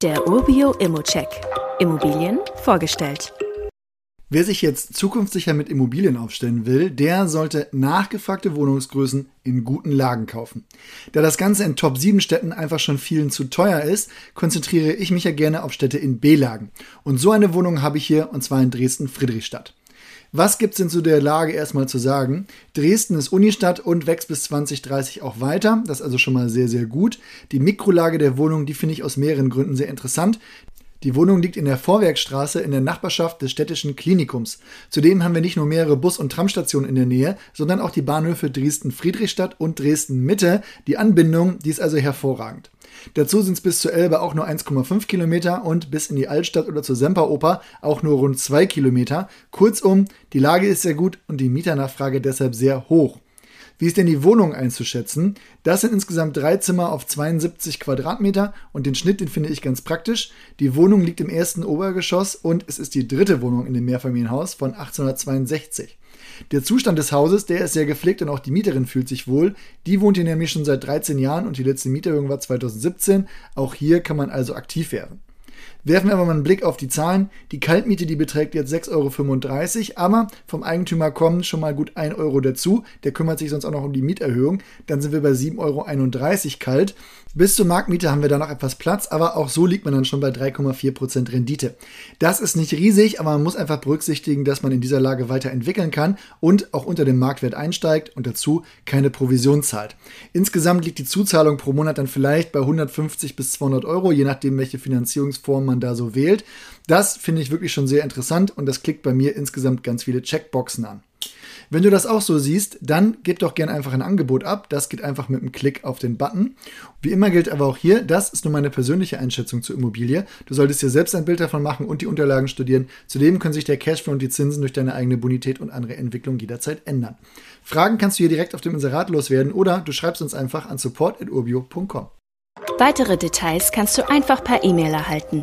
Der Urbio Immocheck. Immobilien vorgestellt. Wer sich jetzt zukunftssicher mit Immobilien aufstellen will, der sollte nachgefragte Wohnungsgrößen in guten Lagen kaufen. Da das Ganze in Top 7 Städten einfach schon vielen zu teuer ist, konzentriere ich mich ja gerne auf Städte in B-Lagen. Und so eine Wohnung habe ich hier, und zwar in Dresden-Friedrichstadt. Was gibt's denn zu der Lage erstmal zu sagen? Dresden ist Unistadt und wächst bis 2030 auch weiter. Das ist also schon mal sehr, sehr gut. Die Mikrolage der Wohnung, die finde ich aus mehreren Gründen sehr interessant. Die Wohnung liegt in der Vorwerkstraße in der Nachbarschaft des städtischen Klinikums. Zudem haben wir nicht nur mehrere Bus- und Tramstationen in der Nähe, sondern auch die Bahnhöfe Dresden-Friedrichstadt und Dresden-Mitte. Die Anbindung, die ist also hervorragend. Dazu sind es bis zur Elbe auch nur 1,5 Kilometer und bis in die Altstadt oder zur Semperoper auch nur rund 2 Kilometer. Kurzum, die Lage ist sehr gut und die Mieternachfrage deshalb sehr hoch. Wie ist denn die Wohnung einzuschätzen? Das sind insgesamt drei Zimmer auf 72 Quadratmeter und den Schnitt, den finde ich ganz praktisch. Die Wohnung liegt im ersten Obergeschoss und es ist die dritte Wohnung in dem Mehrfamilienhaus von 1862. Der Zustand des Hauses, der ist sehr gepflegt und auch die Mieterin fühlt sich wohl. Die wohnt hier nämlich schon seit 13 Jahren und die letzte Mieterhöhung war 2017. Auch hier kann man also aktiv werden. Werfen wir aber mal einen Blick auf die Zahlen. Die Kaltmiete, die beträgt jetzt 6,35 Euro, aber vom Eigentümer kommen schon mal gut 1 Euro dazu. Der kümmert sich sonst auch noch um die Mieterhöhung. Dann sind wir bei 7,31 Euro kalt. Bis zur Marktmiete haben wir da noch etwas Platz, aber auch so liegt man dann schon bei 3,4% Rendite. Das ist nicht riesig, aber man muss einfach berücksichtigen, dass man in dieser Lage weiterentwickeln kann und auch unter dem Marktwert einsteigt und dazu keine Provision zahlt. Insgesamt liegt die Zuzahlung pro Monat dann vielleicht bei 150 bis 200 Euro, je nachdem, welche Finanzierungsform man da so wählt. Das finde ich wirklich schon sehr interessant und das klickt bei mir insgesamt ganz viele Checkboxen an. Wenn du das auch so siehst, dann gib doch gerne einfach ein Angebot ab. Das geht einfach mit einem Klick auf den Button. Wie immer gilt aber auch hier, das ist nur meine persönliche Einschätzung zur Immobilie. Du solltest dir selbst ein Bild davon machen und die Unterlagen studieren. Zudem können sich der Cashflow und die Zinsen durch deine eigene Bonität und andere Entwicklung jederzeit ändern. Fragen kannst du hier direkt auf dem Inserat loswerden oder du schreibst uns einfach an support.urbio.com. Weitere Details kannst du einfach per E-Mail erhalten.